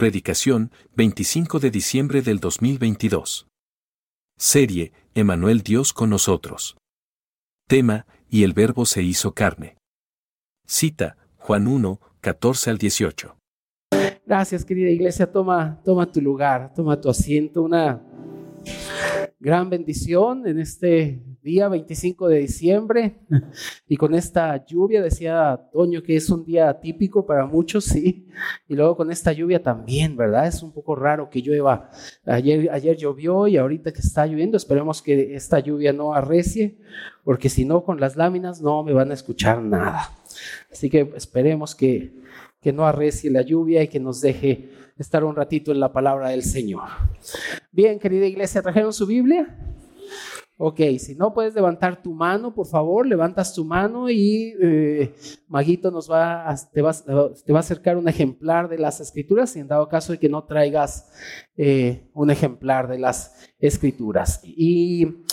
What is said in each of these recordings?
Predicación, 25 de diciembre del 2022. Serie, Emanuel Dios con nosotros. Tema, y el verbo se hizo carne. Cita, Juan 1, 14 al 18. Gracias, querida iglesia. Toma, toma tu lugar, toma tu asiento. Una gran bendición en este día 25 de diciembre y con esta lluvia, decía Toño que es un día típico para muchos, sí, y luego con esta lluvia también, ¿verdad? Es un poco raro que llueva. Ayer, ayer llovió y ahorita que está lloviendo, esperemos que esta lluvia no arrecie, porque si no, con las láminas no me van a escuchar nada. Así que esperemos que, que no arrecie la lluvia y que nos deje estar un ratito en la palabra del Señor. Bien, querida iglesia, ¿trajeron su Biblia? Ok, si no puedes levantar tu mano, por favor, levantas tu mano y eh, Maguito nos va te, va, te, va, a acercar un ejemplar de las escrituras, y en dado caso de que no traigas eh, un ejemplar de las escrituras. Y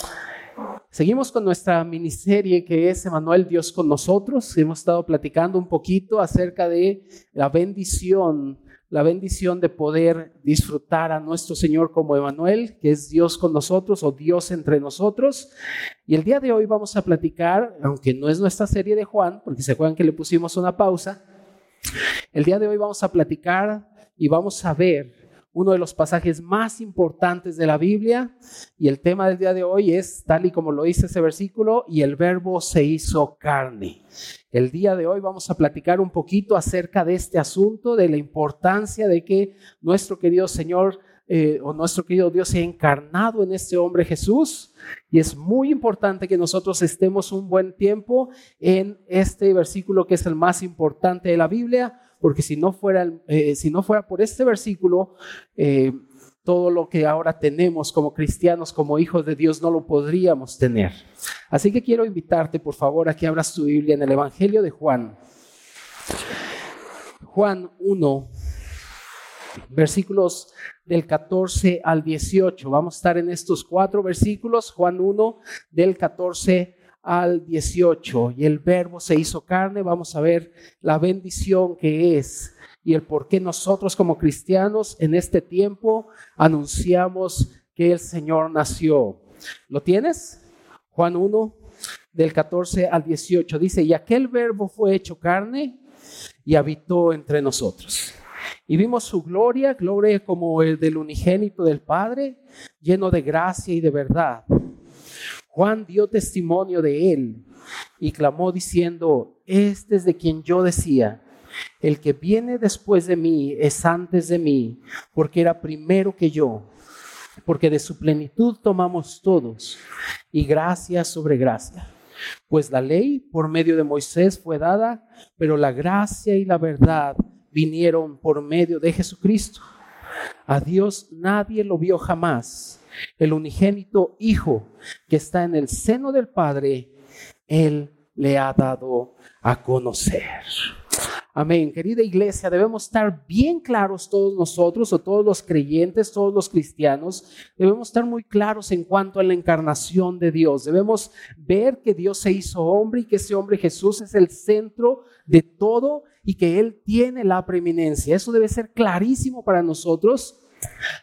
seguimos con nuestra miniserie que es Emanuel Dios con nosotros. Hemos estado platicando un poquito acerca de la bendición la bendición de poder disfrutar a nuestro Señor como Emanuel, que es Dios con nosotros o Dios entre nosotros. Y el día de hoy vamos a platicar, aunque no es nuestra serie de Juan, porque se acuerdan que le pusimos una pausa, el día de hoy vamos a platicar y vamos a ver uno de los pasajes más importantes de la Biblia y el tema del día de hoy es, tal y como lo dice ese versículo, y el verbo se hizo carne. El día de hoy vamos a platicar un poquito acerca de este asunto, de la importancia de que nuestro querido Señor eh, o nuestro querido Dios se ha encarnado en este hombre Jesús. Y es muy importante que nosotros estemos un buen tiempo en este versículo que es el más importante de la Biblia, porque si no fuera, eh, si no fuera por este versículo, eh, todo lo que ahora tenemos como cristianos, como hijos de Dios, no lo podríamos tener. Así que quiero invitarte, por favor, a que abras tu Biblia en el Evangelio de Juan. Juan 1, versículos del 14 al 18. Vamos a estar en estos cuatro versículos, Juan 1, del 14 al 18. Y el verbo se hizo carne, vamos a ver la bendición que es y el por qué nosotros como cristianos en este tiempo anunciamos que el Señor nació. ¿Lo tienes? Juan 1, del 14 al 18. Dice, y aquel verbo fue hecho carne y habitó entre nosotros. Y vimos su gloria, gloria como el del unigénito del Padre, lleno de gracia y de verdad. Juan dio testimonio de él y clamó diciendo, este es de quien yo decía, el que viene después de mí es antes de mí, porque era primero que yo, porque de su plenitud tomamos todos, y gracia sobre gracia. Pues la ley por medio de Moisés fue dada, pero la gracia y la verdad vinieron por medio de Jesucristo. A Dios nadie lo vio jamás el unigénito Hijo que está en el seno del Padre, Él le ha dado a conocer. Amén. Querida iglesia, debemos estar bien claros todos nosotros, o todos los creyentes, todos los cristianos, debemos estar muy claros en cuanto a la encarnación de Dios. Debemos ver que Dios se hizo hombre y que ese hombre Jesús es el centro de todo y que Él tiene la preeminencia. Eso debe ser clarísimo para nosotros.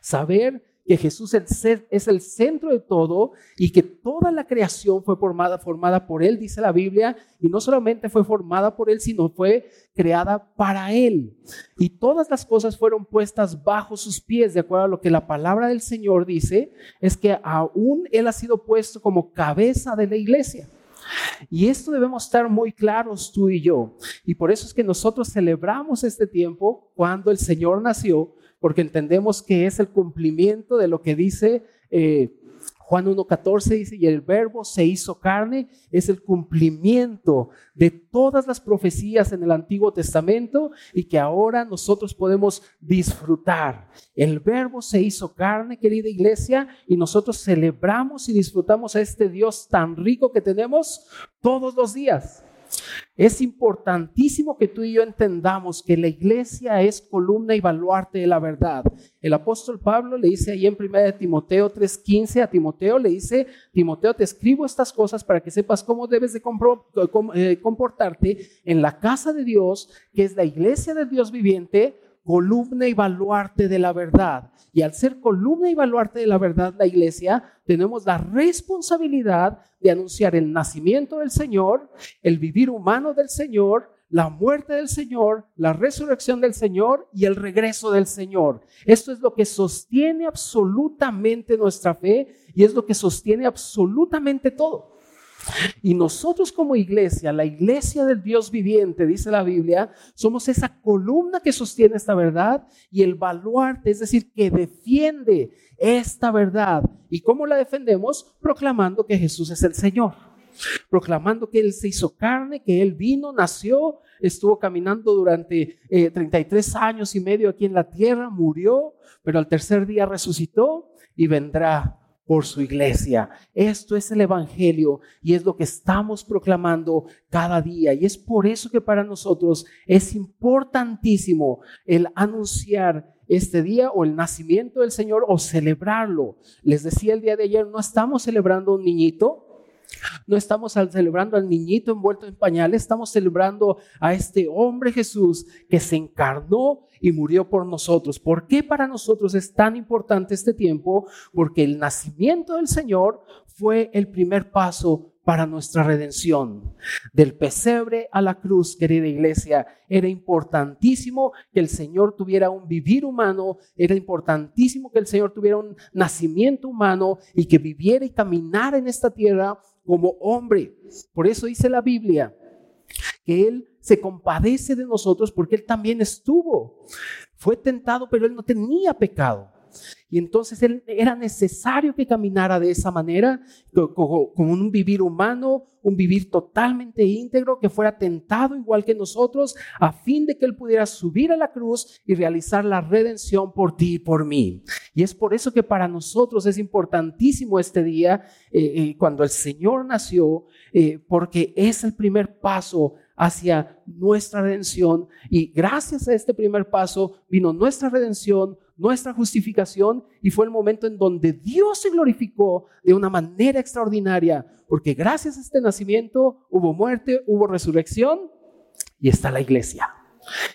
Saber que Jesús es el centro de todo y que toda la creación fue formada, formada por Él, dice la Biblia, y no solamente fue formada por Él, sino fue creada para Él. Y todas las cosas fueron puestas bajo sus pies, de acuerdo a lo que la palabra del Señor dice, es que aún Él ha sido puesto como cabeza de la iglesia. Y esto debemos estar muy claros tú y yo. Y por eso es que nosotros celebramos este tiempo cuando el Señor nació, porque entendemos que es el cumplimiento de lo que dice eh, Juan 1.14, dice, y el verbo se hizo carne, es el cumplimiento de todas las profecías en el Antiguo Testamento y que ahora nosotros podemos disfrutar. El verbo se hizo carne, querida iglesia, y nosotros celebramos y disfrutamos a este Dios tan rico que tenemos todos los días. Es importantísimo que tú y yo entendamos que la iglesia es columna y baluarte de la verdad. El apóstol Pablo le dice ahí en 1 Timoteo 3:15 a Timoteo, le dice, Timoteo, te escribo estas cosas para que sepas cómo debes de eh, comportarte en la casa de Dios, que es la iglesia de Dios viviente, columna y baluarte de la verdad. Y al ser columna y baluarte de la verdad, la iglesia, tenemos la responsabilidad de anunciar el nacimiento del Señor, el vivir humano del Señor, la muerte del Señor, la resurrección del Señor y el regreso del Señor. Esto es lo que sostiene absolutamente nuestra fe y es lo que sostiene absolutamente todo. Y nosotros como iglesia, la iglesia del Dios viviente, dice la Biblia, somos esa columna que sostiene esta verdad y el baluarte, es decir, que defiende esta verdad. ¿Y cómo la defendemos? Proclamando que Jesús es el Señor. Proclamando que Él se hizo carne, que Él vino, nació, estuvo caminando durante 33 eh, años y medio aquí en la tierra, murió, pero al tercer día resucitó y vendrá por su iglesia. Esto es el Evangelio y es lo que estamos proclamando cada día. Y es por eso que para nosotros es importantísimo el anunciar este día o el nacimiento del Señor o celebrarlo. Les decía el día de ayer, no estamos celebrando un niñito, no estamos celebrando al niñito envuelto en pañales, estamos celebrando a este hombre Jesús que se encarnó y murió por nosotros. ¿Por qué para nosotros es tan importante este tiempo? Porque el nacimiento del Señor fue el primer paso para nuestra redención. Del pesebre a la cruz, querida iglesia, era importantísimo que el Señor tuviera un vivir humano, era importantísimo que el Señor tuviera un nacimiento humano y que viviera y caminara en esta tierra como hombre. Por eso dice la Biblia que Él se compadece de nosotros porque Él también estuvo. Fue tentado, pero Él no tenía pecado. Y entonces él, era necesario que caminara de esa manera, como, un vivir humano, un vivir totalmente íntegro, que fuera tentado igual que nosotros, a fin de que él pudiera subir a la cruz y realizar la redención por ti y por mí. Y es por eso que para nosotros es importantísimo este día, eh, eh, cuando el Señor nació, eh, porque es el primer paso hacia nuestra redención. Y gracias a este primer paso vino nuestra redención, nuestra justificación y fue el momento en donde Dios se glorificó de una manera extraordinaria, porque gracias a este nacimiento hubo muerte, hubo resurrección y está la iglesia.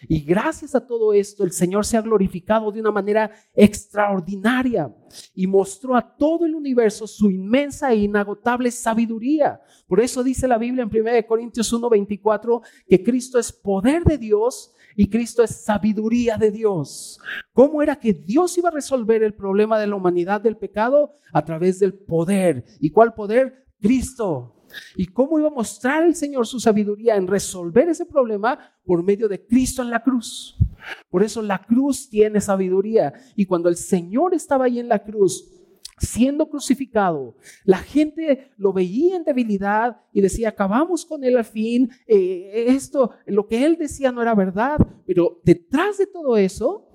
Y gracias a todo esto, el Señor se ha glorificado de una manera extraordinaria y mostró a todo el universo su inmensa e inagotable sabiduría. Por eso dice la Biblia en 1 Corintios 1:24 que Cristo es poder de Dios y Cristo es sabiduría de Dios. ¿Cómo era que Dios iba a resolver el problema de la humanidad del pecado? A través del poder. ¿Y cuál poder? Cristo. ¿Y cómo iba a mostrar el Señor su sabiduría en resolver ese problema? Por medio de Cristo en la cruz. Por eso la cruz tiene sabiduría. Y cuando el Señor estaba ahí en la cruz, siendo crucificado, la gente lo veía en debilidad y decía, acabamos con él al fin, eh, esto, lo que él decía no era verdad, pero detrás de todo eso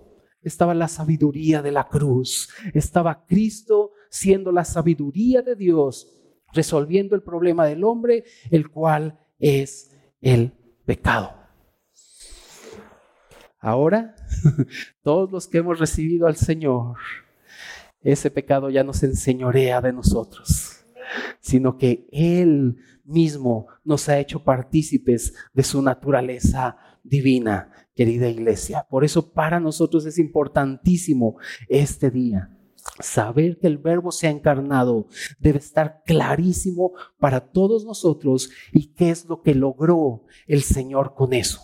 estaba la sabiduría de la cruz, estaba Cristo siendo la sabiduría de Dios resolviendo el problema del hombre, el cual es el pecado. Ahora, todos los que hemos recibido al Señor, ese pecado ya no se enseñorea de nosotros, sino que Él mismo nos ha hecho partícipes de su naturaleza divina, querida iglesia. Por eso para nosotros es importantísimo este día. Saber que el verbo se ha encarnado debe estar clarísimo para todos nosotros y qué es lo que logró el Señor con eso.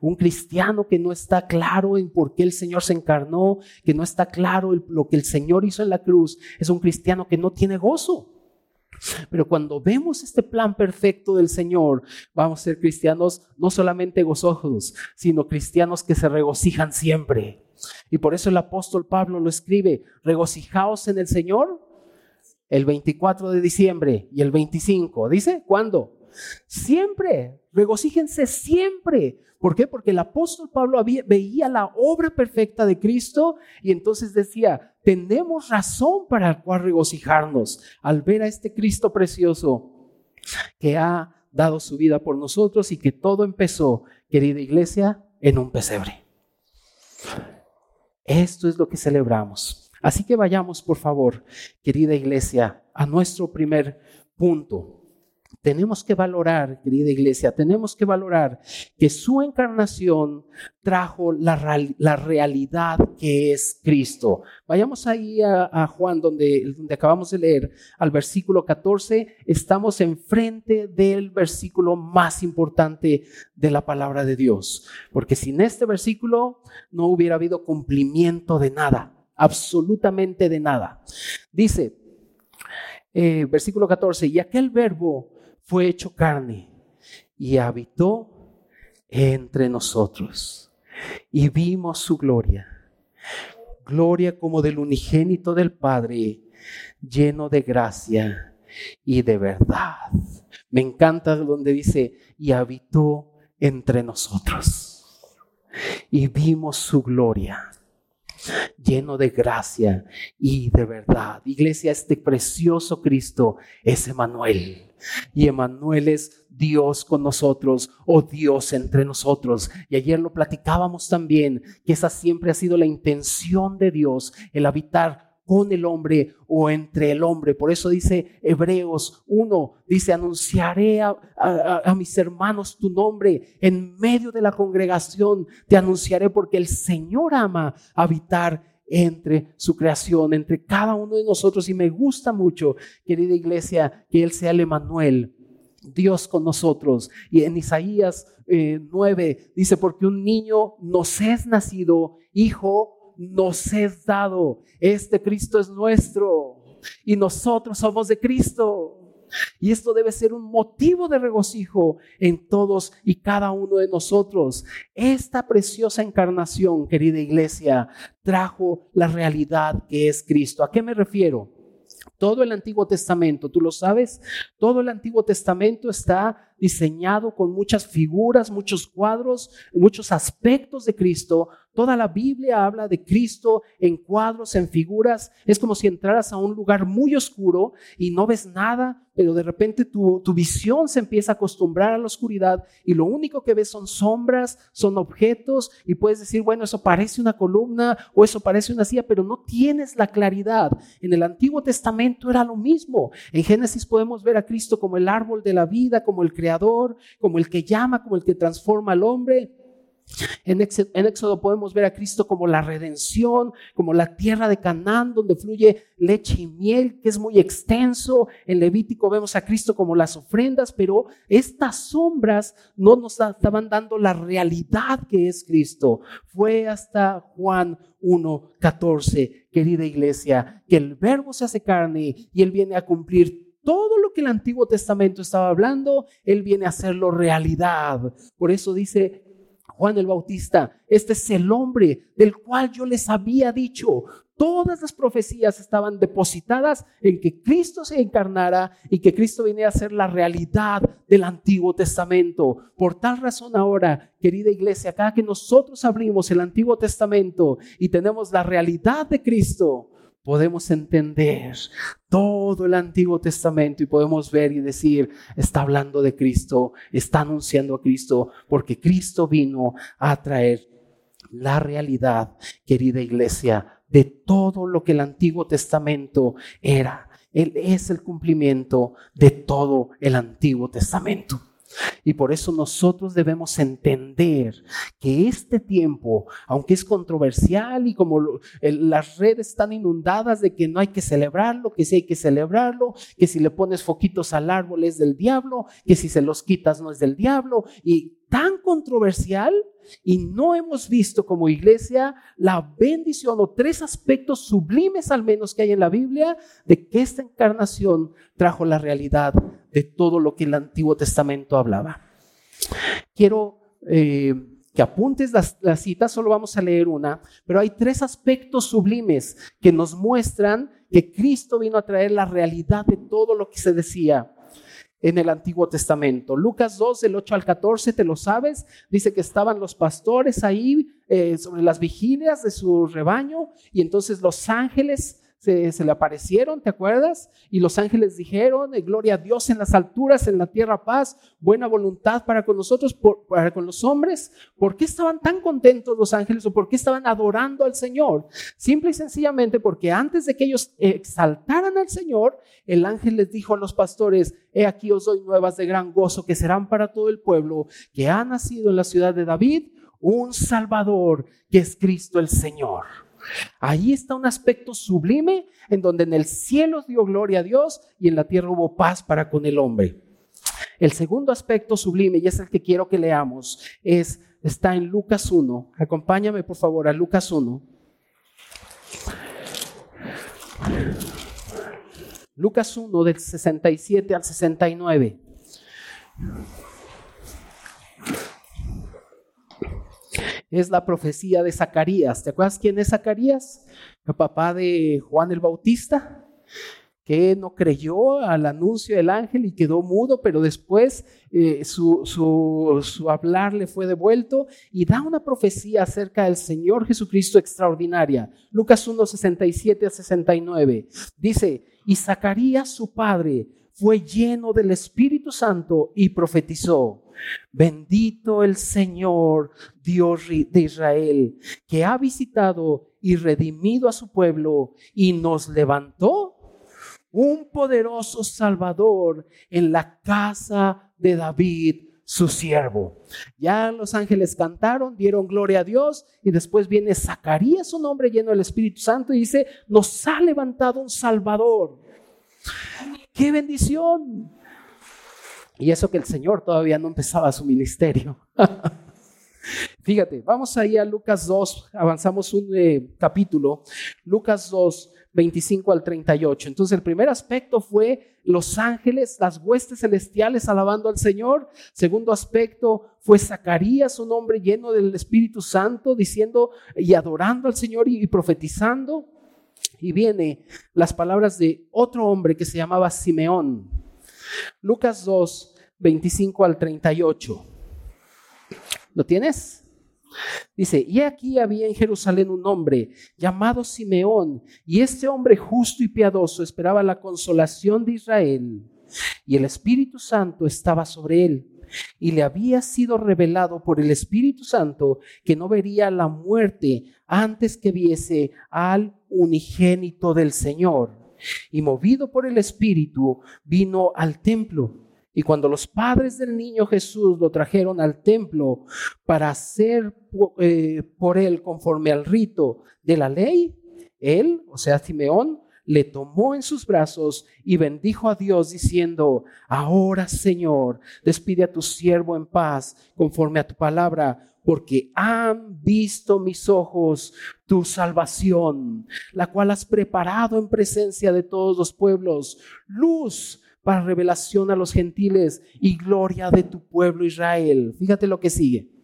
Un cristiano que no está claro en por qué el Señor se encarnó, que no está claro lo que el Señor hizo en la cruz, es un cristiano que no tiene gozo. Pero cuando vemos este plan perfecto del Señor, vamos a ser cristianos no solamente gozosos, sino cristianos que se regocijan siempre. Y por eso el apóstol Pablo lo escribe, regocijaos en el Señor el 24 de diciembre y el 25. ¿Dice? ¿Cuándo? Siempre, regocíjense siempre. ¿Por qué? Porque el apóstol Pablo veía la obra perfecta de Cristo y entonces decía, tenemos razón para cual regocijarnos al ver a este Cristo precioso que ha dado su vida por nosotros y que todo empezó, querida iglesia, en un pesebre. Esto es lo que celebramos. Así que vayamos, por favor, querida iglesia, a nuestro primer punto. Tenemos que valorar, querida iglesia, tenemos que valorar que su encarnación trajo la, realidad que es Cristo. Vayamos ahí a, Juan, donde, donde acabamos de leer, al versículo 14. Estamos enfrente del versículo más importante de la palabra de Dios, porque sin este versículo no hubiera habido cumplimiento de nada, absolutamente de nada. Dice, eh, versículo 14, y aquel verbo fue hecho carne y habitó entre nosotros. Y vimos su gloria, gloria como del unigénito del Padre, lleno de gracia y de verdad. Me encanta donde dice, y habitó entre nosotros. Y vimos su gloria, lleno de gracia y de verdad. Iglesia, este precioso Cristo es Emanuel y Emanuel es Dios con nosotros o Dios entre nosotros. Y ayer lo platicábamos también, que esa siempre ha sido la intención de Dios, el habitar con el hombre o entre el hombre. Por eso dice Hebreos 1, dice, anunciaré a, mis hermanos tu nombre en medio de la congregación, te anunciaré porque el Señor ama habitar entre su creación, entre cada uno de nosotros. Y me gusta mucho, querida iglesia, que Él sea el Emanuel, Dios con nosotros. Y en Isaías 9 eh, dice, porque un niño nos es nacido, hijo nos es dado. Este Cristo es nuestro y nosotros somos de Cristo. Y esto debe ser un motivo de regocijo en todos y cada uno de nosotros. Esta preciosa encarnación, querida iglesia, trajo la realidad que es Cristo. ¿A qué me refiero? Todo el Antiguo Testamento, tú lo sabes, todo el Antiguo Testamento está diseñado con muchas figuras, muchos cuadros, muchos aspectos de Cristo. Toda la Biblia habla de Cristo en cuadros, en figuras. Es como si entraras a un lugar muy oscuro y no ves nada, pero de repente tu, tu visión se empieza a acostumbrar a la oscuridad y lo único que ves son sombras, son objetos y puedes decir, bueno, eso parece una columna o eso parece una silla, pero no tienes la claridad. En el Antiguo Testamento era lo mismo. En Génesis podemos ver a Cristo como el árbol de la vida, como el creador, como el que llama, como el que transforma al hombre. En Éxodo podemos ver a Cristo como la redención, como la tierra de Canaán, donde fluye leche y miel, que es muy extenso. En Levítico vemos a Cristo como las ofrendas, pero estas sombras no nos estaban dando la realidad que es Cristo. Fue hasta Juan 1.14, querida iglesia, que el verbo se hace carne y Él viene a cumplir todo lo que el Antiguo Testamento estaba hablando, Él viene a hacerlo realidad. Por eso dice Juan el Bautista, este es el hombre del cual yo les había dicho. Todas las profecías estaban depositadas en que Cristo se encarnara y que Cristo viniera a ser la realidad del Antiguo Testamento. Por tal razón ahora, querida iglesia, cada que nosotros abrimos el Antiguo Testamento y tenemos la realidad de Cristo, podemos entender todo el Antiguo Testamento y podemos ver y decir, está hablando de Cristo, está anunciando a Cristo, porque Cristo vino a traer la realidad, querida iglesia, de todo lo que el Antiguo Testamento era. Él es el cumplimiento de todo el Antiguo Testamento. Y por eso nosotros debemos entender que este tiempo, aunque es controversial y como las redes están inundadas de que no hay que celebrarlo, que sí hay que celebrarlo, que si le pones foquitos al árbol es del diablo, que si se los quitas no es del diablo, y tan controversial y no hemos visto como iglesia la bendición o tres aspectos sublimes al menos que hay en la Biblia de que esta encarnación trajo la realidad de todo lo que el Antiguo Testamento hablaba. Quiero eh, que apuntes las, las citas, solo vamos a leer una, pero hay tres aspectos sublimes que nos muestran que Cristo vino a traer la realidad de todo lo que se decía en el Antiguo Testamento. Lucas 2, del 8 al 14, te lo sabes, dice que estaban los pastores ahí eh, sobre las vigilias de su rebaño y entonces los ángeles se, le aparecieron, ¿te acuerdas? Y los ángeles dijeron, eh, gloria a Dios en las alturas, en la tierra paz, buena voluntad para con nosotros, para con los hombres. ¿Por qué estaban tan contentos los ángeles o por qué estaban adorando al Señor? Simple y sencillamente porque antes de que ellos exaltaran al Señor, el ángel les dijo a los pastores, he aquí os doy nuevas de gran gozo que serán para todo el pueblo, que ha nacido en la ciudad de David un Salvador que es Cristo el Señor. Ahí está un aspecto sublime en donde en el cielo dio gloria a Dios y en la tierra hubo paz para con el hombre. El segundo aspecto sublime, y es el que quiero que leamos, es, está en Lucas 1. Acompáñame por favor a Lucas 1. Lucas 1 del 67 al 69. Es la profecía de Zacarías. ¿Te acuerdas quién es Zacarías? El papá de Juan el Bautista, que no creyó al anuncio del ángel y quedó mudo, pero después eh, su, su hablar le fue devuelto y da una profecía acerca del Señor Jesucristo extraordinaria. Lucas 1, 67 a 69. Dice, y Zacarías su padre fue lleno del Espíritu Santo y profetizó. Bendito el Señor, Dios de Israel, que ha visitado y redimido a su pueblo y nos levantó un poderoso Salvador en la casa de David, su siervo. Ya los ángeles cantaron, dieron gloria a Dios y después viene Zacarías, un hombre lleno del Espíritu Santo, y dice, nos ha levantado un Salvador. ¡Qué bendición! Y eso que el Señor todavía no empezaba su ministerio. Fíjate, vamos ahí a Lucas 2, avanzamos un eh, capítulo, Lucas 2, 25 al 38. Entonces el primer aspecto fue los ángeles, las huestes celestiales alabando al Señor. Segundo aspecto fue Zacarías, un hombre lleno del Espíritu Santo, diciendo y adorando al Señor y profetizando. Y viene las palabras de otro hombre que se llamaba Simeón. Lucas 2, 25 al 38. ¿Lo tienes? Dice, y aquí había en Jerusalén un hombre llamado Simeón, y este hombre justo y piadoso esperaba la consolación de Israel, y el Espíritu Santo estaba sobre él, y le había sido revelado por el Espíritu Santo que no vería la muerte antes que viese al unigénito del Señor. Y movido por el Espíritu, vino al templo. Y cuando los padres del niño Jesús lo trajeron al templo para hacer eh, por él conforme al rito de la ley, él, o sea, Simeón, le tomó en sus brazos y bendijo a Dios diciendo, ahora Señor, despide a tu siervo en paz conforme a tu palabra, porque han visto mis ojos tu salvación, la cual has preparado en presencia de todos los pueblos, luz para revelación a los gentiles y gloria de tu pueblo Israel. Fíjate lo que sigue.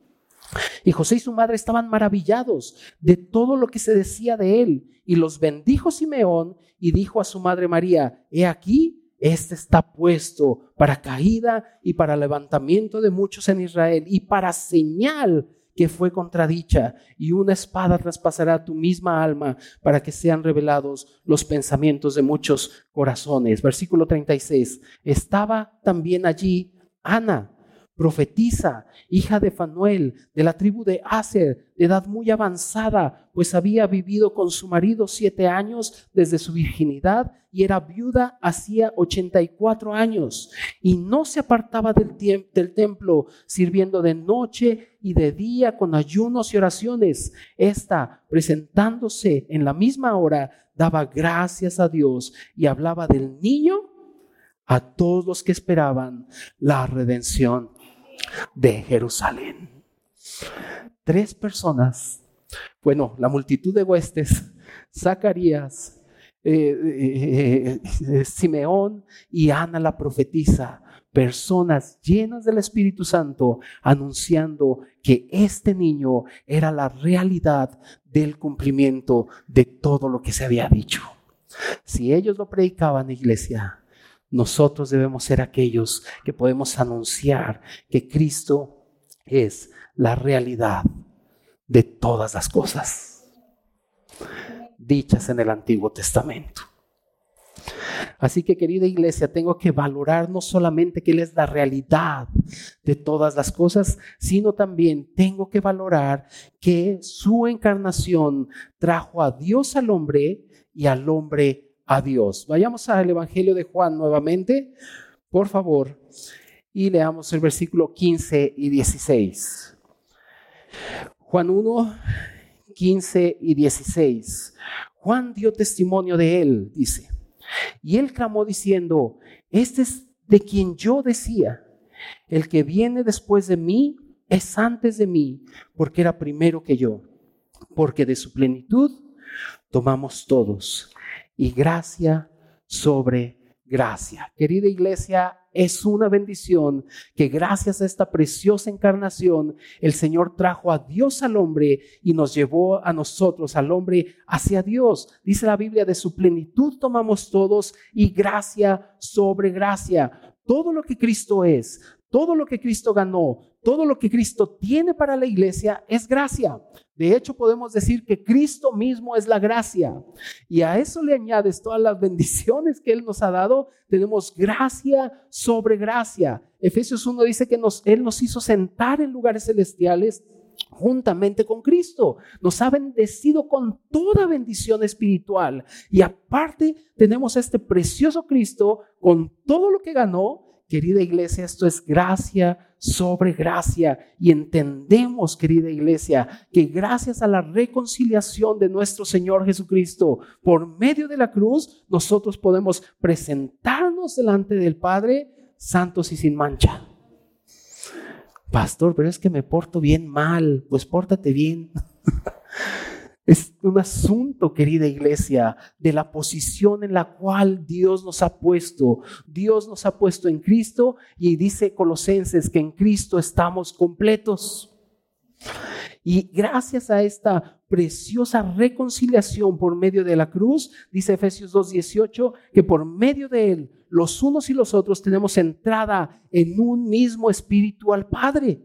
Y José y su madre estaban maravillados de todo lo que se decía de él. Y los bendijo Simeón y dijo a su madre María, he aquí, este está puesto para caída y para levantamiento de muchos en Israel y para señal que fue contradicha, y una espada traspasará tu misma alma para que sean revelados los pensamientos de muchos corazones. Versículo 36. Estaba también allí Ana profetiza, hija de Fanuel, de la tribu de Aser, de edad muy avanzada, pues había vivido con su marido siete años desde su virginidad y era viuda hacía 84 años y no se apartaba del, del templo, sirviendo de noche y de día con ayunos y oraciones. Esta, presentándose en la misma hora, daba gracias a Dios y hablaba del niño a todos los que esperaban la redención de Jerusalén. Tres personas, bueno, la multitud de huestes, Zacarías, eh, eh, eh, Simeón y Ana la profetisa, personas llenas del Espíritu Santo anunciando que este niño era la realidad del cumplimiento de todo lo que se había dicho. Si ellos lo predicaban, iglesia, nosotros debemos ser aquellos que podemos anunciar que Cristo es la realidad de todas las cosas. dichas en el Antiguo Testamento. Así que querida iglesia, tengo que valorar no solamente que Él es la realidad de todas las cosas, sino también tengo que valorar que su encarnación trajo a Dios al hombre y al hombre a Dios. Vayamos al Evangelio de Juan nuevamente, por favor, y leamos el versículo 15 y 16. Juan 1, 15 y 16. Juan dio testimonio de él, dice. Y él clamó diciendo, este es de quien yo decía, el que viene después de mí es antes de mí, porque era primero que yo, porque de su plenitud tomamos todos, y gracia sobre gracia. Querida iglesia, es una bendición que gracias a esta preciosa encarnación el Señor trajo a Dios al hombre y nos llevó a nosotros, al hombre, hacia Dios. Dice la Biblia, de su plenitud tomamos todos y gracia sobre gracia. Todo lo que Cristo es, todo lo que Cristo ganó, todo lo que Cristo tiene para la iglesia es gracia. De hecho, podemos decir que Cristo mismo es la gracia. Y a eso le añades todas las bendiciones que Él nos ha dado. Tenemos gracia sobre gracia. Efesios 1 dice que Él nos hizo sentar en lugares celestiales juntamente con Cristo. Nos ha bendecido con toda bendición espiritual. Y aparte tenemos este precioso Cristo con todo lo que ganó Querida iglesia, esto es gracia sobre gracia y entendemos, querida iglesia, que gracias a la reconciliación de nuestro Señor Jesucristo por medio de la cruz, nosotros podemos presentarnos delante del Padre santos y sin mancha. Pastor, pero es que me porto bien mal, pues pórtate bien. Es un asunto, querida iglesia, de la posición en la cual Dios nos ha puesto. Dios nos ha puesto en Cristo y dice Colosenses que en Cristo estamos completos. Y gracias a esta preciosa reconciliación por medio de la cruz, dice Efesios 2.18, que por medio de él los unos y los otros tenemos entrada en un mismo espíritu al Padre.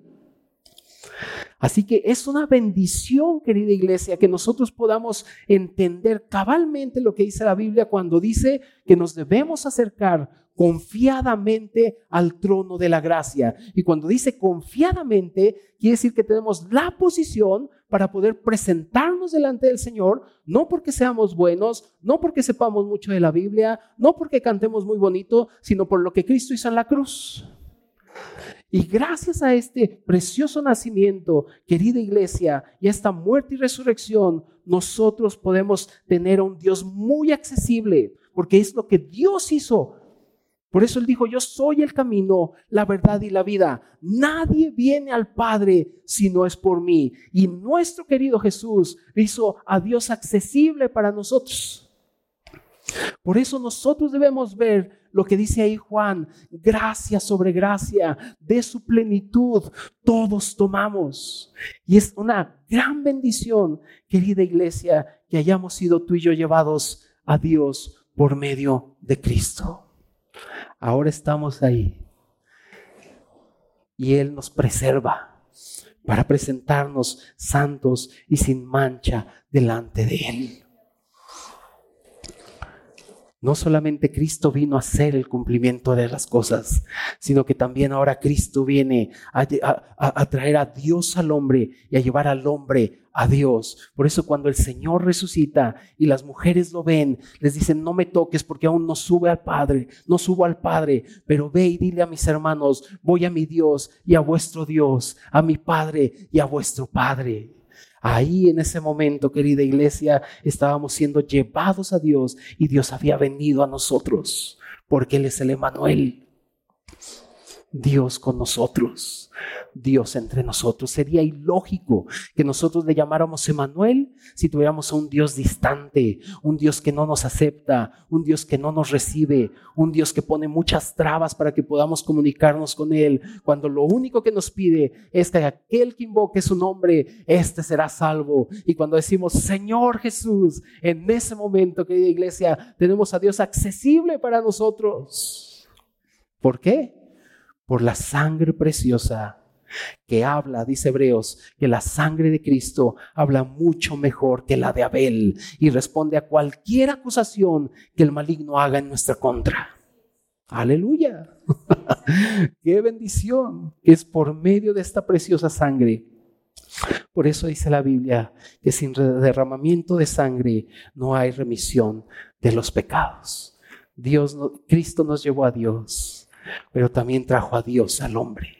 Así que es una bendición, querida iglesia, que nosotros podamos entender cabalmente lo que dice la Biblia cuando dice que nos debemos acercar confiadamente al trono de la gracia. Y cuando dice confiadamente, quiere decir que tenemos la posición para poder presentarnos delante del Señor, no porque seamos buenos, no porque sepamos mucho de la Biblia, no porque cantemos muy bonito, sino por lo que Cristo hizo en la cruz. Y gracias a este precioso nacimiento, querida iglesia, y a esta muerte y resurrección, nosotros podemos tener a un Dios muy accesible, porque es lo que Dios hizo. Por eso Él dijo, yo soy el camino, la verdad y la vida. Nadie viene al Padre si no es por mí. Y nuestro querido Jesús hizo a Dios accesible para nosotros. Por eso nosotros debemos ver lo que dice ahí Juan, gracia sobre gracia, de su plenitud, todos tomamos. Y es una gran bendición, querida iglesia, que hayamos sido tú y yo llevados a Dios por medio de Cristo. Ahora estamos ahí. Y Él nos preserva para presentarnos santos y sin mancha delante de Él. No solamente Cristo vino a hacer el cumplimiento de las cosas, sino que también ahora Cristo viene a, traer a Dios al hombre y a llevar al hombre a Dios. Por eso cuando el Señor resucita y las mujeres lo ven, les dicen, no me toques porque aún no sube al Padre, no subo al Padre, pero ve y dile a mis hermanos, voy a mi Dios y a vuestro Dios, a mi Padre y a vuestro Padre. Ahí en ese momento, querida iglesia, estábamos siendo llevados a Dios y Dios había venido a nosotros, porque Él es el Emanuel. Dios con nosotros. Dios entre nosotros. Sería ilógico que nosotros le llamáramos Emanuel si tuviéramos a un Dios distante, un Dios que no nos acepta, un Dios que no nos recibe, un Dios que pone muchas trabas para que podamos comunicarnos con Él, cuando lo único que nos pide es que aquel que invoque su nombre, éste será salvo. Y cuando decimos Señor Jesús, en ese momento, querida iglesia, tenemos a Dios accesible para nosotros. ¿Por qué? Por la sangre preciosa que habla, dice Hebreos, que la sangre de Cristo habla mucho mejor que la de Abel y responde a cualquier acusación que el maligno haga en nuestra contra. Aleluya. Qué bendición es por medio de esta preciosa sangre. Por eso dice la Biblia que sin derramamiento de sangre no hay remisión de los pecados. Dios, Cristo nos llevó a Dios, pero también trajo a Dios al hombre.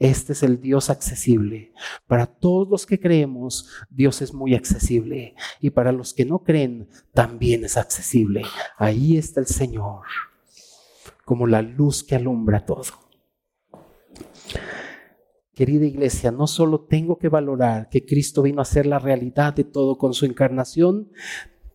Este es el Dios accesible. Para todos los que creemos, Dios es muy accesible. Y para los que no creen, también es accesible. Ahí está el Señor, como la luz que alumbra todo. Querida iglesia, no solo tengo que valorar que Cristo vino a ser la realidad de todo con su encarnación,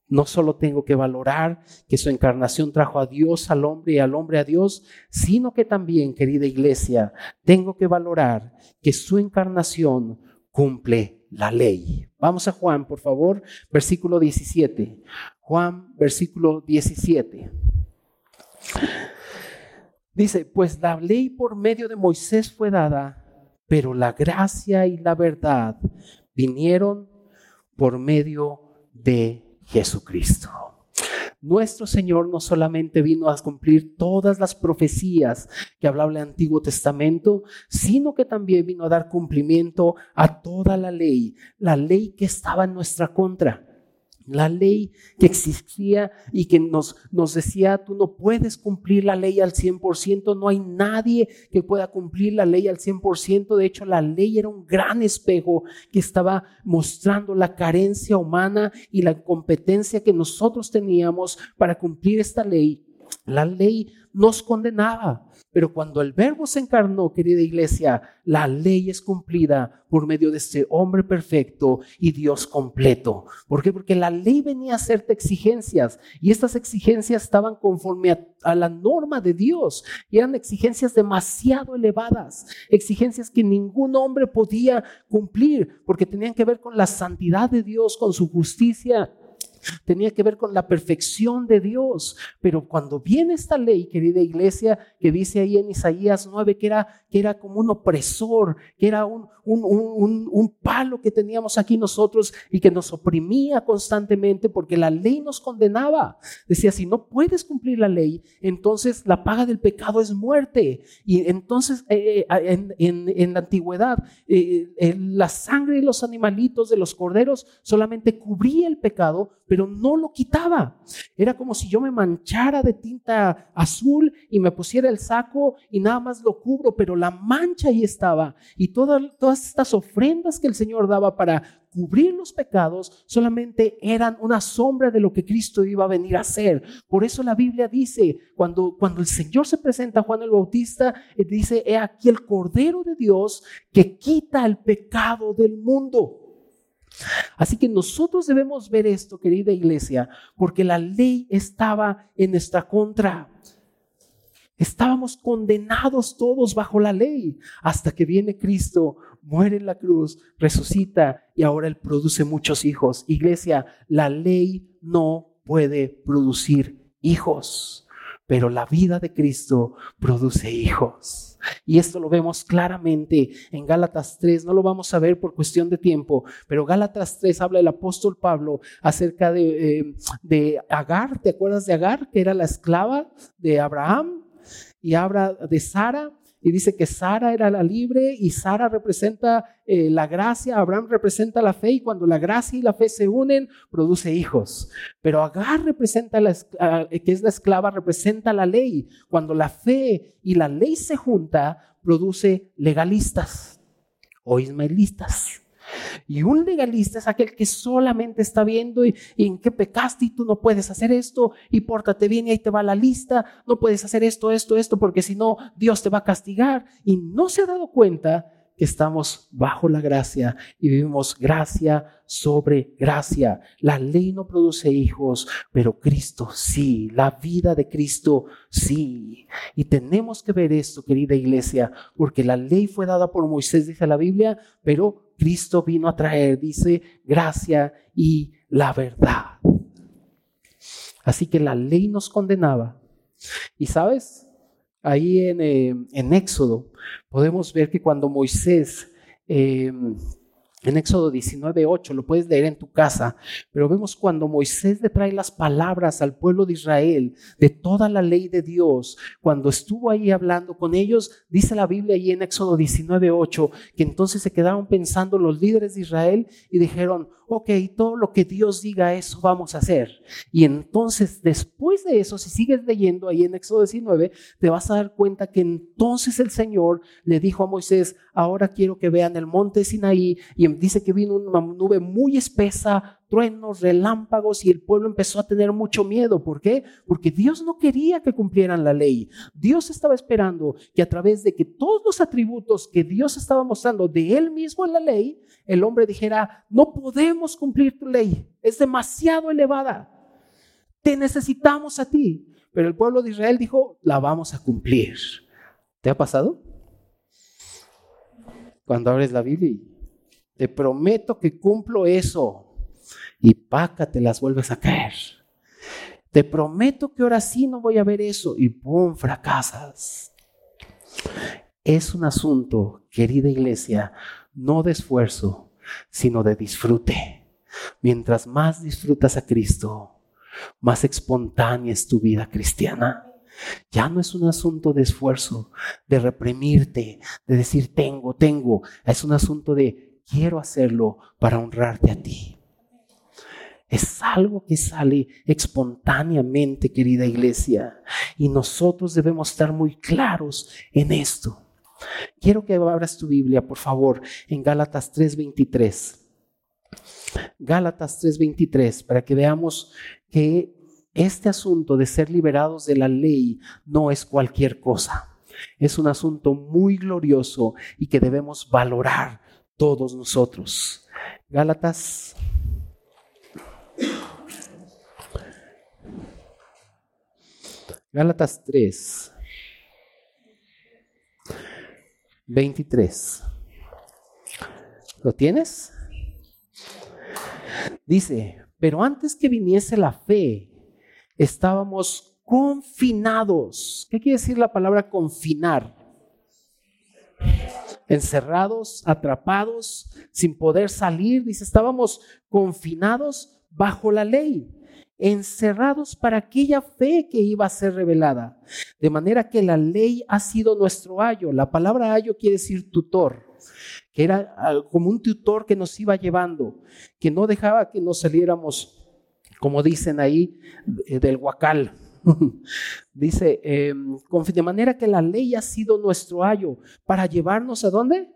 no solo tengo que valorar que su encarnación trajo a Dios al hombre y al hombre a Dios, sino que también, querida iglesia, tengo que valorar que su encarnación cumple la ley. Vamos a Juan, por favor, versículo 17. Juan, versículo 17. Dice, pues la ley por medio de Moisés fue dada, pero la gracia y la verdad vinieron por medio de Jesucristo. Nuestro Señor no solamente vino a cumplir todas las profecías que hablaba el Antiguo Testamento, sino que también vino a dar cumplimiento a toda la ley, la ley que estaba en nuestra contra. La ley que existía y que nos, nos decía, tú no puedes cumplir la ley al 100%, no hay nadie que pueda cumplir la ley al 100%. De hecho, la ley era un gran espejo que estaba mostrando la carencia humana y la competencia que nosotros teníamos para cumplir esta ley. La ley nos condenaba. Pero cuando el verbo se encarnó, querida iglesia, la ley es cumplida por medio de este hombre perfecto y Dios completo. ¿Por qué? Porque la ley venía a hacerte exigencias y estas exigencias estaban conforme a, a la norma de Dios y eran exigencias demasiado elevadas, exigencias que ningún hombre podía cumplir porque tenían que ver con la santidad de Dios, con su justicia tenía que ver con la perfección de Dios. Pero cuando viene esta ley, querida iglesia, que dice ahí en Isaías 9 que era, que era como un opresor, que era un, un, un, palo que teníamos aquí nosotros y que nos oprimía constantemente porque la ley nos condenaba. Decía, si no puedes cumplir la ley, entonces la paga del pecado es muerte. Y entonces eh, eh, en, en, la antigüedad, eh, la sangre de los animalitos, de los corderos, solamente cubría el pecado, pero no lo quitaba. Era como si yo me manchara de tinta azul y me pusiera el saco y nada más lo cubro, pero la mancha ahí estaba. Y todas, todas estas ofrendas que el Señor daba para cubrir los pecados solamente eran una sombra de lo que Cristo iba a venir a hacer. Por eso la Biblia dice, cuando, cuando el Señor se presenta a Juan el Bautista, eh, dice, he aquí el Cordero de Dios que quita el pecado del mundo. Así que nosotros debemos ver esto, querida iglesia, porque la ley estaba en nuestra contra. Estábamos condenados todos bajo la ley hasta que viene Cristo, muere en la cruz, resucita y ahora Él produce muchos hijos. Iglesia, la ley no puede producir hijos, pero la vida de Cristo produce hijos. Y esto lo vemos claramente en Gálatas 3, no lo vamos a ver por cuestión de tiempo, pero Gálatas 3 habla el apóstol Pablo acerca de, eh, de Agar, ¿te acuerdas de Agar, que era la esclava de Abraham? Y habla de Sara, y dice que Sara era la libre y Sara representa eh, la gracia, Abraham representa la fe y cuando la gracia y la fe se unen, produce hijos. Pero Agar representa, la, eh, que es la esclava, representa la ley. Cuando la fe y la ley se junta, produce legalistas o ismaelistas. Y un legalista es aquel que solamente está viendo y, en qué pecaste y tú no puedes hacer esto y pórtate bien y ahí te va la lista, no puedes hacer esto, esto, esto, porque si no, Dios te va a castigar. Y no se ha dado cuenta que estamos bajo la gracia y vivimos gracia sobre gracia. La ley no produce hijos, pero Cristo sí, la vida de Cristo sí. Y tenemos que ver esto, querida iglesia, porque la ley fue dada por Moisés, dice la Biblia, pero Cristo vino a traer, dice, gracia y la verdad. Así que la ley nos condenaba. Y sabes, ahí en, eh, en Éxodo, podemos ver que cuando Moisés eh, en Éxodo 19:8, lo puedes leer en tu casa, pero vemos cuando Moisés le trae las palabras al pueblo de Israel de toda la ley de Dios, cuando estuvo ahí hablando con ellos, dice la Biblia ahí en Éxodo 19:8, que entonces se quedaron pensando los líderes de Israel y dijeron, ok, todo lo que Dios diga, eso vamos a hacer. Y entonces, después de eso, si sigues leyendo ahí en Éxodo 19, te vas a dar cuenta que entonces el Señor le dijo a Moisés, ahora quiero que vean el monte Sinaí, y dice que vino una nube muy espesa, truenos, relámpagos, y el pueblo empezó a tener mucho miedo. ¿Por qué? Porque Dios no quería que cumplieran la ley. Dios estaba esperando que a través de que todos los atributos que Dios estaba mostrando de Él mismo en la ley, el hombre dijera, no podemos cumplir tu ley, es demasiado elevada, te necesitamos a ti. Pero el pueblo de Israel dijo, la vamos a cumplir. ¿Te ha pasado? Cuando abres la Biblia, te prometo que cumplo eso. Y paca, te las vuelves a caer. Te prometo que ahora sí no voy a ver eso. Y ¡pum! fracasas. Es un asunto, querida iglesia, no de esfuerzo, sino de disfrute. Mientras más disfrutas a Cristo, más espontánea es tu vida cristiana. Ya no es un asunto de esfuerzo, de reprimirte, de decir tengo, tengo. Es un asunto de quiero hacerlo para honrarte a ti. Es algo que sale espontáneamente, querida iglesia. Y nosotros debemos estar muy claros en esto. Quiero que abras tu Biblia, por favor, en Gálatas 3:23. Gálatas 3:23, para que veamos que este asunto de ser liberados de la ley no es cualquier cosa. Es un asunto muy glorioso y que debemos valorar todos nosotros. Gálatas Gálatas 3 23. ¿Lo tienes? Dice, pero antes que viniese la fe, estábamos confinados. ¿Qué quiere decir la palabra confinar? Encerrados, atrapados, sin poder salir. Dice, estábamos confinados bajo la ley encerrados para aquella fe que iba a ser revelada. De manera que la ley ha sido nuestro ayo. La palabra ayo quiere decir tutor, que era ah, como un tutor que nos iba llevando, que no dejaba que nos saliéramos, como dicen ahí, del huacal. Dice, em, de manera que la ley ha sido nuestro ayo para llevarnos a dónde?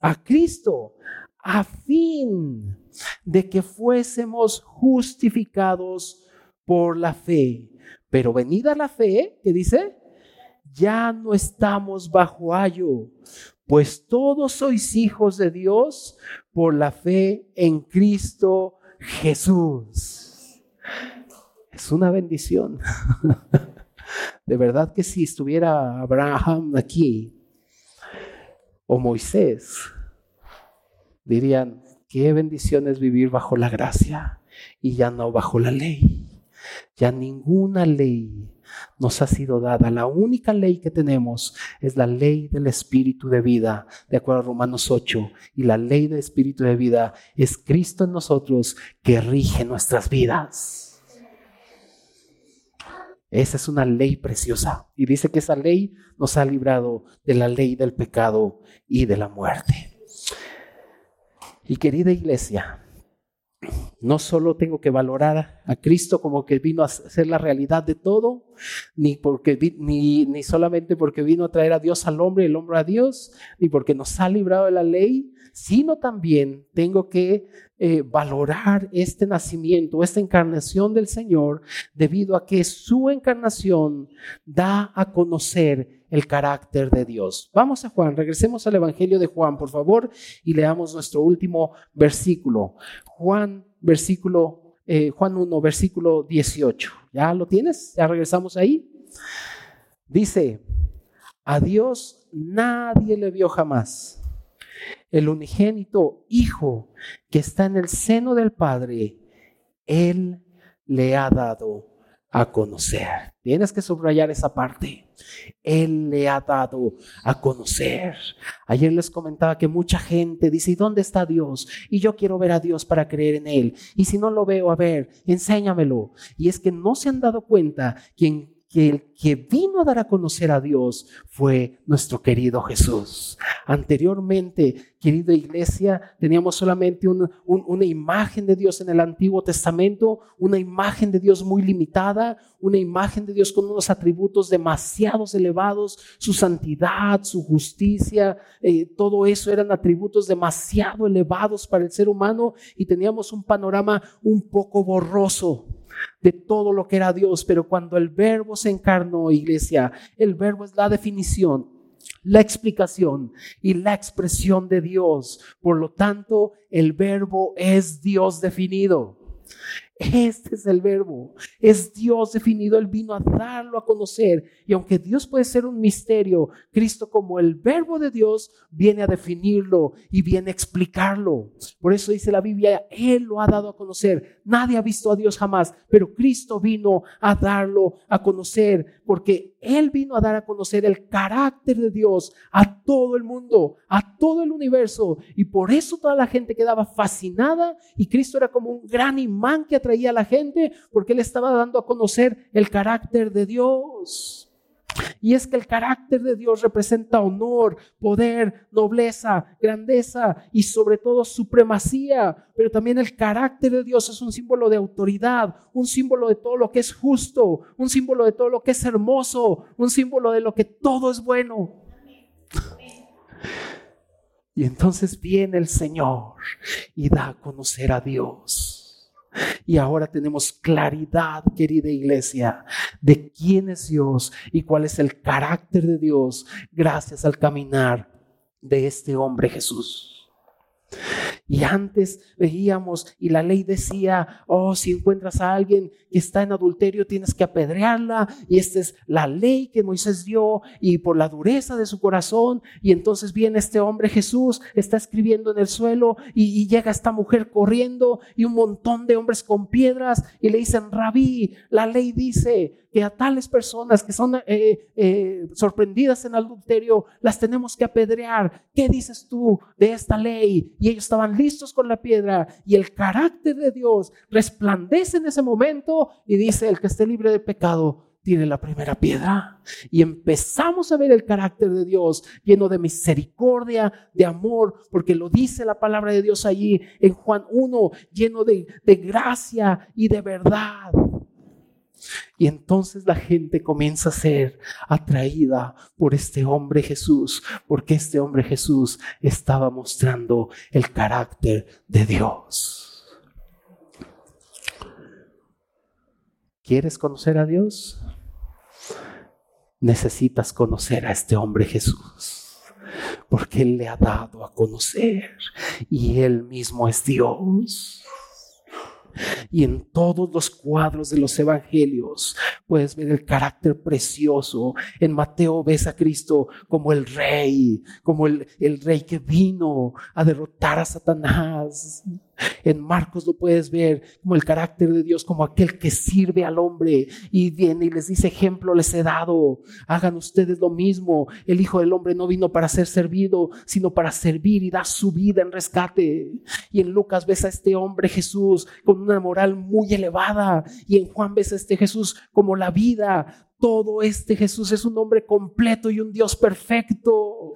A Cristo, a fin de que fuésemos justificados por la fe. Pero venida la fe, ¿qué dice? Ya no estamos bajo ayo, pues todos sois hijos de Dios por la fe en Cristo Jesús. Es una bendición. De verdad que si estuviera Abraham aquí o Moisés, dirían, Qué bendición es vivir bajo la gracia y ya no bajo la ley. Ya ninguna ley nos ha sido dada. La única ley que tenemos es la ley del Espíritu de vida, de acuerdo a Romanos 8. Y la ley del Espíritu de vida es Cristo en nosotros que rige nuestras vidas. Esa es una ley preciosa. Y dice que esa ley nos ha librado de la ley del pecado y de la muerte. Y querida iglesia, no solo tengo que valorar a Cristo como que vino a ser la realidad de todo, ni, porque, ni, ni solamente porque vino a traer a Dios al hombre y el hombre a Dios, ni porque nos ha librado de la ley, sino también tengo que eh, valorar este nacimiento, esta encarnación del Señor, debido a que su encarnación da a conocer el carácter de Dios. Vamos a Juan, regresemos al Evangelio de Juan, por favor, y leamos nuestro último versículo. Juan, versículo, eh, Juan 1, versículo 18. ¿Ya lo tienes? ¿Ya regresamos ahí? Dice, a Dios nadie le vio jamás. El unigénito Hijo que está en el seno del Padre, Él le ha dado a conocer. Tienes que subrayar esa parte. Él le ha dado a conocer. Ayer les comentaba que mucha gente dice, ¿y dónde está Dios? Y yo quiero ver a Dios para creer en Él. Y si no lo veo, a ver, enséñamelo. Y es que no se han dado cuenta que que el que vino a dar a conocer a Dios fue nuestro querido Jesús. Anteriormente, querida iglesia, teníamos solamente una imagen de Dios en el Antiguo Testamento, una imagen de Dios muy limitada, una imagen de Dios con unos atributos demasiados elevados, su santidad, su justicia, eh, todo eso eran atributos demasiado elevados para el ser humano y teníamos un panorama un poco borroso de todo lo que era Dios, pero cuando el verbo se encarnó, iglesia, el verbo es la definición, la explicación y la expresión de Dios. Por lo tanto, el verbo es Dios definido. Este es el verbo, es Dios definido, Él vino a darlo a conocer. Y aunque Dios puede ser un misterio, Cristo como el verbo de Dios viene a definirlo y viene a explicarlo. Por eso dice la Biblia, Él lo ha dado a conocer. Nadie ha visto a Dios jamás, pero Cristo vino a darlo a conocer, porque Él vino a dar a conocer el carácter de Dios a todo el mundo, a todo el universo. Y por eso toda la gente quedaba fascinada y Cristo era como un gran imán que traía a la gente porque él estaba dando a conocer el carácter de Dios. Y es que el carácter de Dios representa honor, poder, nobleza, grandeza y sobre todo supremacía. Pero también el carácter de Dios es un símbolo de autoridad, un símbolo de todo lo que es justo, un símbolo de todo lo que es hermoso, un símbolo de lo que todo es bueno. Y entonces viene el Señor y da a conocer a Dios. Y ahora tenemos claridad, querida iglesia, de quién es Dios y cuál es el carácter de Dios gracias al caminar de este hombre Jesús. Y antes veíamos y la ley decía, oh, si encuentras a alguien que está en adulterio tienes que apedrearla. Y esta es la ley que Moisés dio y por la dureza de su corazón. Y entonces viene este hombre Jesús, está escribiendo en el suelo y, llega esta mujer corriendo y un montón de hombres con piedras y le dicen, rabí, la ley dice que a tales personas que son eh, eh, sorprendidas en adulterio las tenemos que apedrear. ¿Qué dices tú de esta ley? Y ellos estaban listos con la piedra y el carácter de Dios resplandece en ese momento y dice, el que esté libre de pecado tiene la primera piedra. Y empezamos a ver el carácter de Dios lleno de misericordia, de amor, porque lo dice la palabra de Dios allí en Juan 1, lleno de, de gracia y de verdad. Y entonces la gente comienza a ser atraída por este hombre Jesús, porque este hombre Jesús estaba mostrando el carácter de Dios. ¿Quieres conocer a Dios? Necesitas conocer a este hombre Jesús, porque Él le ha dado a conocer y Él mismo es Dios. Y en todos los cuadros de los evangelios puedes ver el carácter precioso. En Mateo ves a Cristo como el rey, como el, el rey que vino a derrotar a Satanás. En Marcos lo puedes ver como el carácter de Dios, como aquel que sirve al hombre y viene y les dice, ejemplo les he dado, hagan ustedes lo mismo. El Hijo del Hombre no vino para ser servido, sino para servir y dar su vida en rescate. Y en Lucas ves a este hombre Jesús con una moral muy elevada y en Juan ves a este Jesús como la vida. Todo este Jesús es un hombre completo y un Dios perfecto.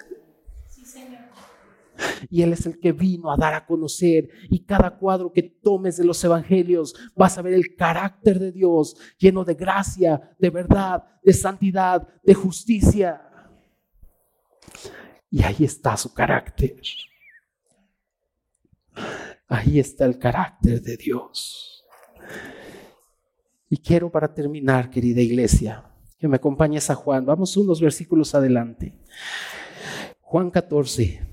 Y Él es el que vino a dar a conocer. Y cada cuadro que tomes de los evangelios vas a ver el carácter de Dios lleno de gracia, de verdad, de santidad, de justicia. Y ahí está su carácter. Ahí está el carácter de Dios. Y quiero para terminar, querida iglesia, que me acompañes a Juan. Vamos unos versículos adelante. Juan 14.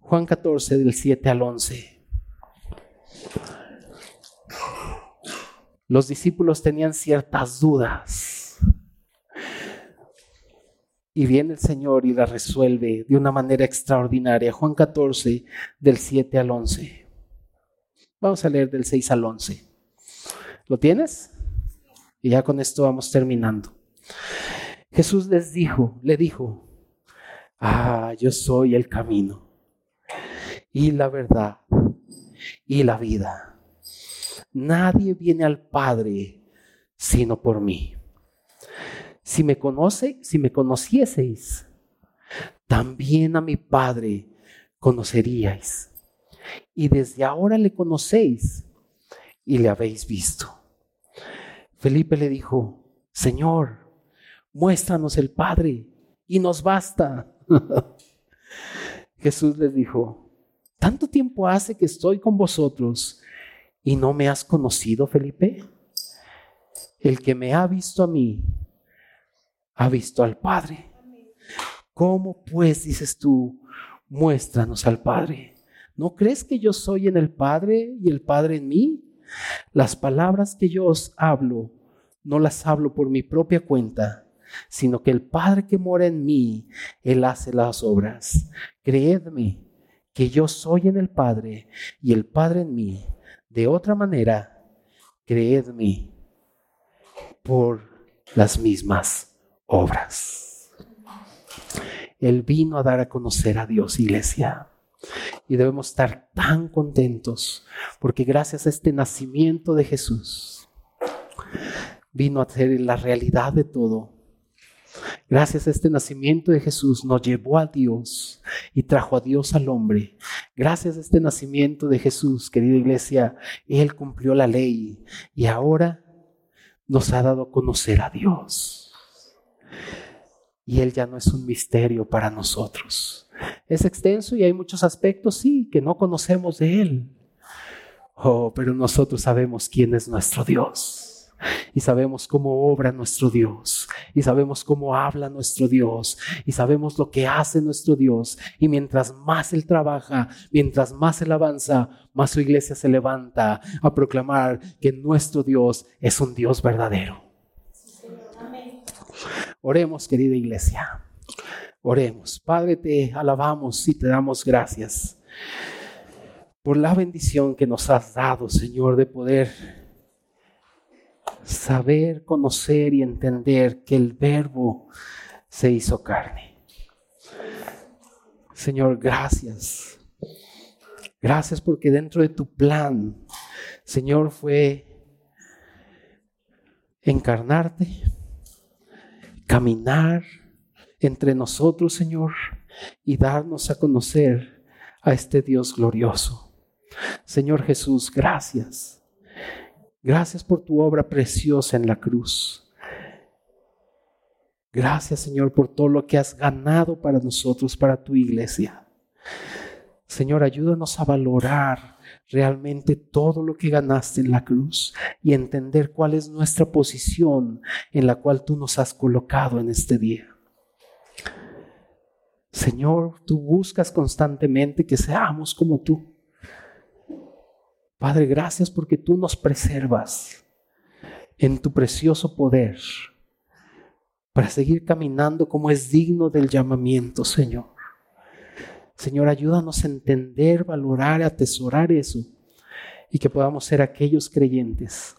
Juan 14 del 7 al 11. Los discípulos tenían ciertas dudas. Y viene el Señor y las resuelve de una manera extraordinaria. Juan 14 del 7 al 11. Vamos a leer del 6 al 11. ¿Lo tienes? Y ya con esto vamos terminando. Jesús les dijo, le dijo, ah, yo soy el camino y la verdad y la vida. Nadie viene al Padre sino por mí. Si me conoce, si me conocieseis, también a mi Padre conoceríais. Y desde ahora le conocéis y le habéis visto. Felipe le dijo, Señor, muéstranos el Padre y nos basta. Jesús les dijo, ¿tanto tiempo hace que estoy con vosotros y no me has conocido, Felipe? El que me ha visto a mí, ha visto al Padre. ¿Cómo pues dices tú, muéstranos al Padre? ¿No crees que yo soy en el Padre y el Padre en mí? Las palabras que yo os hablo, no las hablo por mi propia cuenta, sino que el Padre que mora en mí, Él hace las obras. Creedme que yo soy en el Padre y el Padre en mí. De otra manera, creedme por las mismas obras. Él vino a dar a conocer a Dios, iglesia. Y debemos estar tan contentos porque gracias a este nacimiento de Jesús vino a ser la realidad de todo. Gracias a este nacimiento de Jesús nos llevó a Dios y trajo a Dios al hombre. Gracias a este nacimiento de Jesús, querida iglesia, Él cumplió la ley y ahora nos ha dado a conocer a Dios. Y Él ya no es un misterio para nosotros. Es extenso y hay muchos aspectos, sí, que no conocemos de Él. Oh, pero nosotros sabemos quién es nuestro Dios. Y sabemos cómo obra nuestro Dios. Y sabemos cómo habla nuestro Dios. Y sabemos lo que hace nuestro Dios. Y mientras más Él trabaja, mientras más Él avanza, más su iglesia se levanta a proclamar que nuestro Dios es un Dios verdadero. Oremos, querida iglesia. Oremos. Padre, te alabamos y te damos gracias por la bendición que nos has dado, Señor, de poder saber, conocer y entender que el verbo se hizo carne. Señor, gracias. Gracias porque dentro de tu plan, Señor, fue encarnarte, caminar, entre nosotros, Señor, y darnos a conocer a este Dios glorioso. Señor Jesús, gracias. Gracias por tu obra preciosa en la cruz. Gracias, Señor, por todo lo que has ganado para nosotros, para tu iglesia. Señor, ayúdanos a valorar realmente todo lo que ganaste en la cruz y entender cuál es nuestra posición en la cual tú nos has colocado en este día. Señor, tú buscas constantemente que seamos como tú. Padre, gracias porque tú nos preservas en tu precioso poder para seguir caminando como es digno del llamamiento, Señor. Señor, ayúdanos a entender, valorar, atesorar eso y que podamos ser aquellos creyentes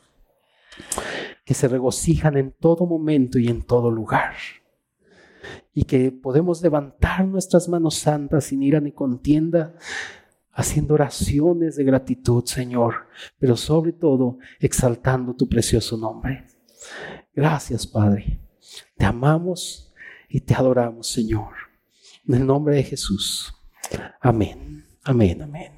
que se regocijan en todo momento y en todo lugar y que podemos levantar nuestras manos santas sin ira ni contienda, haciendo oraciones de gratitud, Señor, pero sobre todo exaltando tu precioso nombre. Gracias, Padre. Te amamos y te adoramos, Señor. En el nombre de Jesús. Amén. Amén. Amén.